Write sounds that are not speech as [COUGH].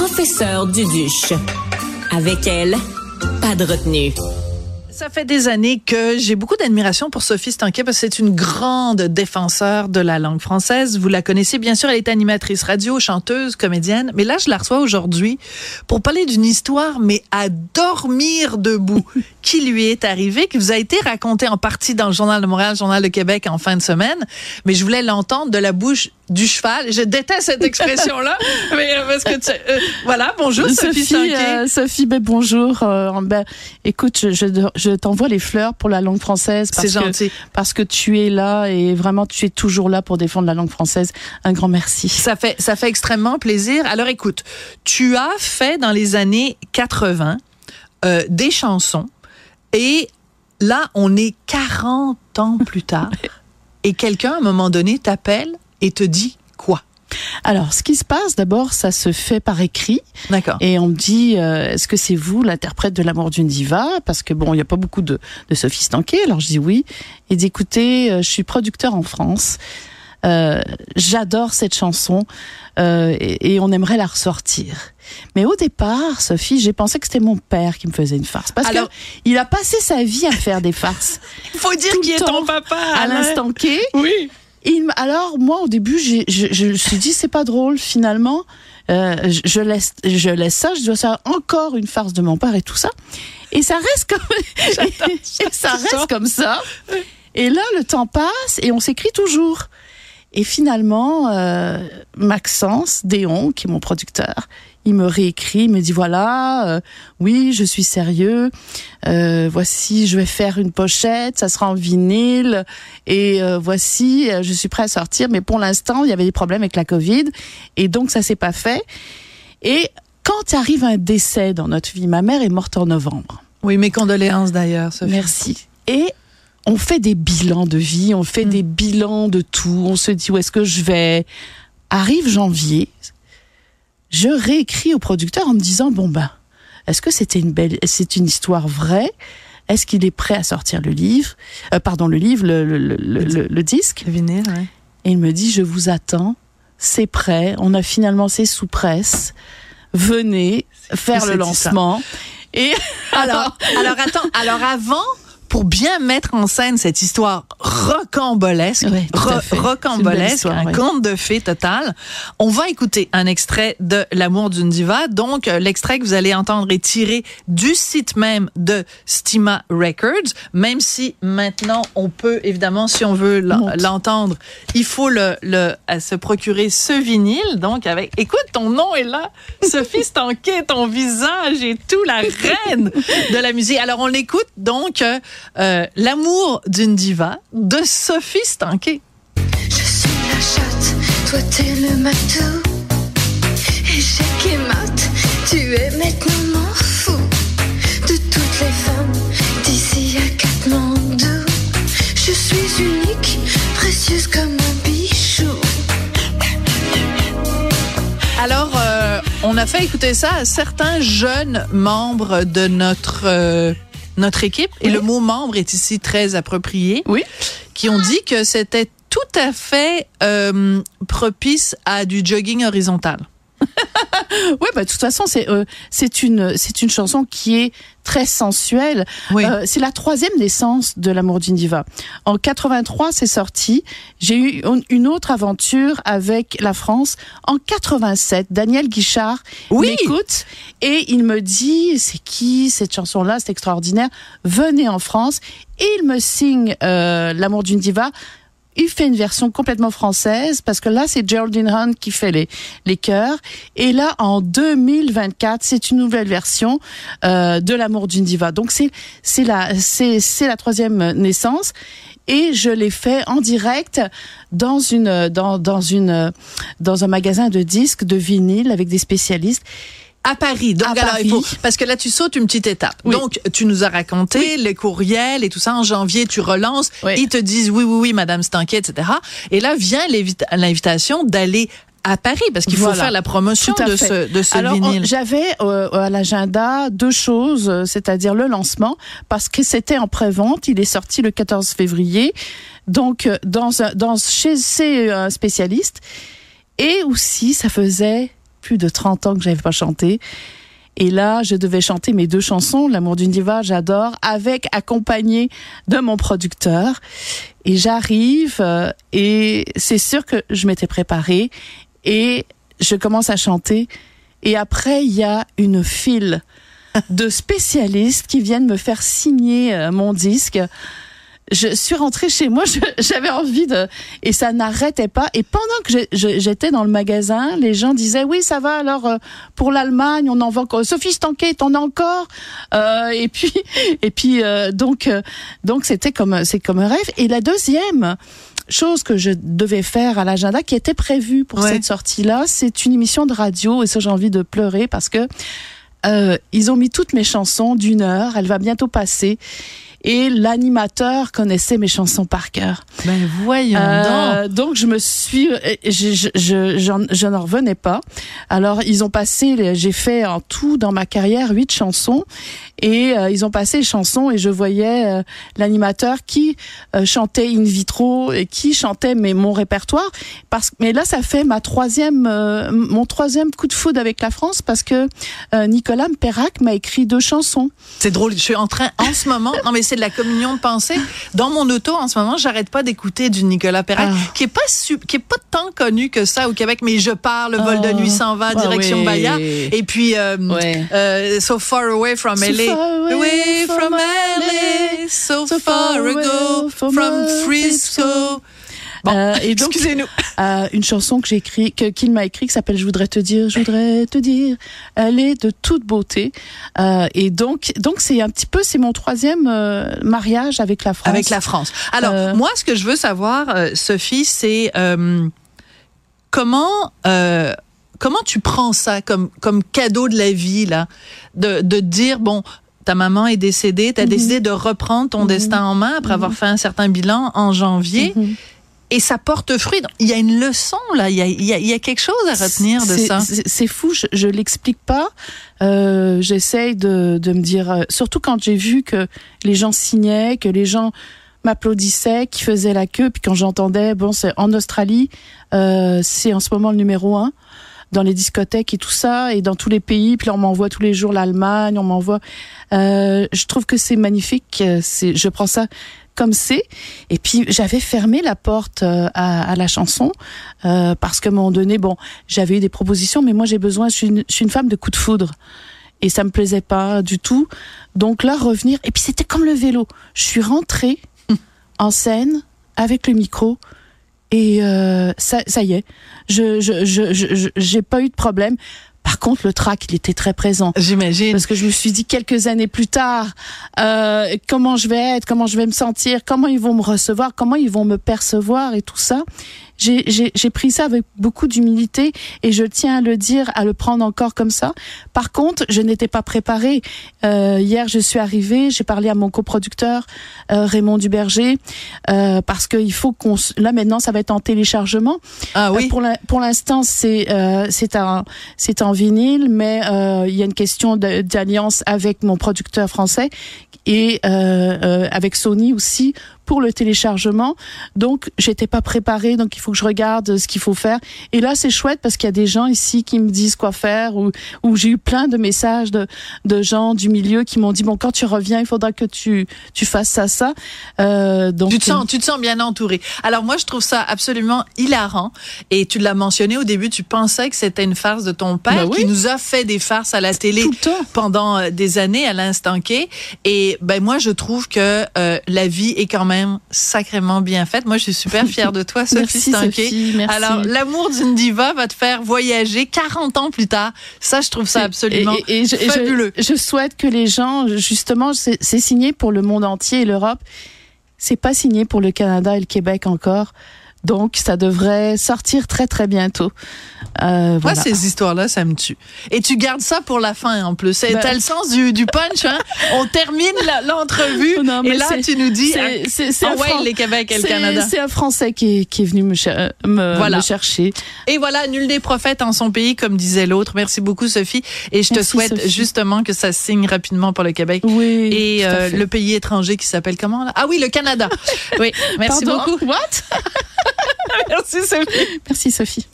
professeur Duduche. Avec elle, pas de retenue. Ça fait des années que j'ai beaucoup d'admiration pour Sophie Stanquet parce que c'est une grande défenseur de la langue française. Vous la connaissez bien sûr, elle est animatrice radio, chanteuse, comédienne. Mais là, je la reçois aujourd'hui pour parler d'une histoire, mais à dormir debout, [LAUGHS] qui lui est arrivée, qui vous a été racontée en partie dans le Journal de Montréal, le Journal de Québec en fin de semaine. Mais je voulais l'entendre de la bouche du cheval. Je déteste cette expression-là, [LAUGHS] mais euh, parce que tu, euh, voilà. Bonjour Sophie, Sophie euh, Sophie, ben bonjour. Euh, ben, écoute, je, je, je t'envoie les fleurs pour la langue française. C'est gentil. Parce que tu es là et vraiment tu es toujours là pour défendre la langue française. Un grand merci. Ça fait ça fait extrêmement plaisir. Alors écoute, tu as fait dans les années 80 euh, des chansons et là on est 40 ans plus tard [LAUGHS] et quelqu'un à un moment donné t'appelle et te dit quoi? Alors, ce qui se passe, d'abord, ça se fait par écrit. D'accord. Et on me dit, euh, est-ce que c'est vous l'interprète de l'amour d'une diva? Parce que bon, il n'y a pas beaucoup de, de Sophie Stanquet. Alors je dis oui. Et dit, écoutez, euh, je suis producteur en France. Euh, J'adore cette chanson euh, et, et, on aimerait la ressortir. Mais au départ, Sophie, j'ai pensé que c'était mon père qui me faisait une farce parce Alors- que il a passé sa vie à faire des farces. [LAUGHS] Il faut dire Tout qui le est ton papa à Alain. l'instant. Oui. Alors moi au début j'ai- je, je me suis dit c'est pas drôle finalement. Euh, je, je laisse je laisse ça je dois faire encore une farce de mon père et tout ça. Et ça reste comme [LAUGHS] et ça reste comme ça. Et là le temps passe et on s'écrit toujours. Et finalement euh, Maxence Déon qui est mon producteur il me réécrit, il me dit voilà, euh, oui, je suis sérieux. Euh, voici, je vais faire une pochette, ça sera en vinyle. Et euh, voici, je suis prêt à sortir. Mais pour l'instant, il y avait des problèmes avec la Covid, et donc ça s'est pas fait. Et quand arrive un décès dans notre vie, ma mère est morte en novembre. Oui, mes condoléances d'ailleurs. Merci. Et on fait des bilans de vie, on fait Mm. des bilans de tout. On se dit où est-ce que je vais? Arrive janvier, je réécris au producteur en me disant bon ben, est-ce que c'était une belle, c'est une histoire vraie? Est-ce qu'il est prêt à sortir le livre? Euh, Pardon, le livre, le, le, le, le- disque Le vinyle, ouais. Et il me dit je vous attends, c'est prêt. On a finalement c'est sous presse. Venez faire le ça. lancement. Et Alors, [LAUGHS] alors attends, alors avant, pour bien mettre en scène cette histoire rocambolesque, ro- belle rocambolesque, histoire, un conte de fées total, on va écouter un extrait de L'amour d'une diva. Donc, euh, l'extrait que vous allez entendre est tiré du site même de Stima Records, même si maintenant on peut, évidemment, si on veut l'entendre, il faut le, le à se procurer ce vinyle. Donc, avec, écoute, ton nom est là, Sophie Stanquet, ton visage et tout, la reine de la musique. Alors, on l'écoute donc, euh, euh, L'amour d'une diva de Sophie Stanquet. Je suis la chatte, toi t'es le matou. Échec et mat, tu es maintenant fou. De toutes les femmes d'ici à Katmandou. Je suis unique, précieuse comme un bichou. Alors, euh, on a fait écouter ça à certains jeunes membres de notre euh, notre équipe, et le mot membre est ici très approprié, oui. qui ont dit que c'était tout à fait euh, propice à du jogging horizontal. [LAUGHS] Oui, bah, de toute façon, c'est euh, c'est une c'est une chanson qui est très sensuelle. Oui. Euh, c'est la troisième naissance de l'amour d'une diva. En 83, c'est sorti. J'ai eu une- autre aventure avec la France en 87. Daniel Guichard Oui. m'écoute et il me dit c'est qui cette chanson-là, c'est extraordinaire. Venez en France et il me signe euh, l'amour d'une diva. Il fait une version complètement française parce que là c'est Geraldine Hunt qui fait les les chœurs et là en 2024 c'est une nouvelle version euh, de l'amour d'une diva. Donc c'est c'est la c'est c'est la troisième naissance et je l'ai fait en direct dans une dans dans une dans un magasin de disques de vinyle avec des spécialistes. À Paris. Donc, À alors, il faut, parce que là, tu sautes une petite étape. Oui. Donc, tu nous as raconté les courriels et tout ça. En janvier, tu relances. Oui. Ils te disent oui, oui, oui, Madame Stanquet, etc. Et là, vient l'invita- l'invitation d'aller à Paris parce qu'il faut Voilà. faire la promotion de ce, de ce Alors, vinyle. j'avais euh, à l'agenda deux choses, euh, c'est-à-dire le lancement, parce que c'était en pré-vente, il est sorti le 14 février, donc euh, dans, dans chez ces euh, spécialistes, et aussi ça faisait plus de 30 ans que j'avais pas chanté. Et là, je devais chanter mes deux chansons, L'amour d'une diva, j'adore, avec accompagné de mon producteur. Et j'arrive euh, et c'est sûr que je m'étais préparée et je commence à chanter. Et après, il y a une file de spécialistes qui viennent me faire signer euh, mon disque je suis rentrée chez moi, [LAUGHS] j'avais envie de et ça n'arrêtait pas. Et pendant que j'étais dans le magasin, les gens disaient oui ça va alors euh, pour l'Allemagne on en va encore. Sophie Stanquet on a encore? Euh, et puis [LAUGHS] et puis euh, donc euh, donc c'était comme c'est comme un rêve. Et la deuxième chose que je devais faire à l'agenda qui était prévue pour cette sortie là, c'est une émission de radio et ça j'ai envie de pleurer parce que euh, ils ont mis toutes mes chansons d'une heure. Elle va bientôt passer et l'animateur connaissait mes chansons par cœur. Ben voyons euh, donc. je me suis, je, je, je, n'en revenais pas. Alors ils ont passé, j'ai fait en tout dans ma carrière huit chansons et euh, ils ont passé les chansons et je voyais euh, l'animateur qui chantait in vitro et qui chantait mais mon répertoire. Parce mais là ça fait ma troisième, mon troisième coup de foudre avec la France parce que Nicolas Perrac m'a écrit deux chansons. C'est drôle. Je suis en train en ce moment. Non mais c'est de la communion de pensée. Dans mon auto, en ce moment, j'arrête pas d'écouter du Nicolas Perret, ah. qui est pas qui est pas tant connu que ça au Québec, mais je pars, le vol de nuit s'en va, direction Bahia. Et puis, euh, euh, So Far Away from LA. So far away, from, LA, so, far, ago from Frisco. Bon, euh, et donc, excusez-nous. Euh, une chanson que j'ai écrit, que qu'il m'a écrit, qui s'appelle "Je voudrais te dire, je voudrais te dire". Elle est de toute beauté. Euh, et donc, donc c'est un petit peu, c'est mon troisième mariage avec la France. Avec la France. Alors, moi, ce que je veux savoir, Sophie, c'est comment. Comment tu prends ça comme comme cadeau de la vie là, de de dire bon, ta maman est décédée, tu as mm-hmm. décidé de reprendre ton mm-hmm. destin en main après avoir mm-hmm. fait un certain bilan en janvier et ça porte fruit. Il y a une leçon là, il y a, il y a, quelque chose à retenir de ça. C'est fou, je, je l'explique pas. Euh, J'essaye de, de me dire, euh, surtout quand j'ai vu que les gens signaient, que les gens m'applaudissaient, qui faisaient la queue, puis quand j'entendais, bon, c'est en Australie, euh, c'est en ce moment le numéro un dans les discothèques et tout ça, et dans tous les pays. Puis on m'envoie tous les jours l'Allemagne, on m'envoie. Euh, je trouve que c'est magnifique. C'est, je prends ça comme c'est. Et puis j'avais fermé la porte euh, à, à la chanson euh, parce qu'à un moment donné, bon, j'avais eu des propositions, mais moi j'ai besoin, je suis, une, je suis une femme de coup de foudre et ça me plaisait pas du tout. Donc là, revenir. Et puis c'était comme le vélo. Je suis rentrée [LAUGHS] en scène avec le micro et euh, ça, ça y est. Je, je, je, je, j'ai pas eu de problème. Contre, le trac, il était très présent. J'imagine. Parce que je me suis dit quelques années plus tard, euh, comment je vais être, comment je vais me sentir, comment ils vont me recevoir, comment ils vont me percevoir et tout ça j'ai pris ça avec beaucoup d'humilité et je tiens à le dire, à le prendre encore comme ça. Par contre, je n'étais pas préparée. Euh, hier, je suis arrivée, j'ai parlé à mon coproducteur euh, Raymond Duberger euh, parce qu'il faut qu'on là maintenant ça va être en téléchargement. Ah oui? Euh, pour l'instant, c'est euh, c'est un c'est en vinyle, mais euh, il y a une question d'alliance avec mon producteur français et avec Sony aussi pour le téléchargement. Donc, j'étais pas préparée, donc il faut que je regarde ce qu'il faut faire. Et là, c'est chouette parce qu'il y a des gens ici qui me disent quoi faire ou, ou j'ai eu plein de messages de, de gens du milieu qui m'ont dit, bon, quand tu reviens, il faudra que tu, tu fasses ça, ça. Euh, donc, tu te sens, tu te sens bien entouré. Alors, moi, je trouve ça absolument hilarant. Et tu l'as mentionné au début, tu pensais que c'était une farce de ton père bah qui nous a fait des farces à la télé pendant euh, des années à l'instant. Et ben, moi, je trouve que euh, la vie est quand même sacrément bien faite. Moi, je suis super fière de toi, [LAUGHS] Sophie merci, merci. Alors, l'amour d'une diva va te faire voyager 40 ans plus tard. Ça, je trouve ça absolument et, je, fabuleux. Je, souhaite que les gens, justement, c'est signé pour le monde entier et l'Europe. C'est pas signé pour le Canada et le Québec encore. Donc, ça devrait sortir très, très bientôt. Euh, Moi, ces histoires-là, ça me tue. Et tu gardes ça pour la fin, en plus. Ben, T'as le sens du, du punch, hein? On termine l'entrevue, et là, tu nous dis, c'est ah, ouais, les Québec et le Canada. C'est un Français qui est, qui est venu me, me, chercher. Et voilà, nul des prophètes en son pays, comme disait l'autre. Merci beaucoup, Sophie. Et je te souhaite justement que ça signe rapidement pour le Québec. Oui. Et euh, le pays étranger qui s'appelle comment, là? Ah oui, le Canada. [LAUGHS] oui. Merci beaucoup. What? [LAUGHS] [LAUGHS] Merci Sophie. Merci Sophie.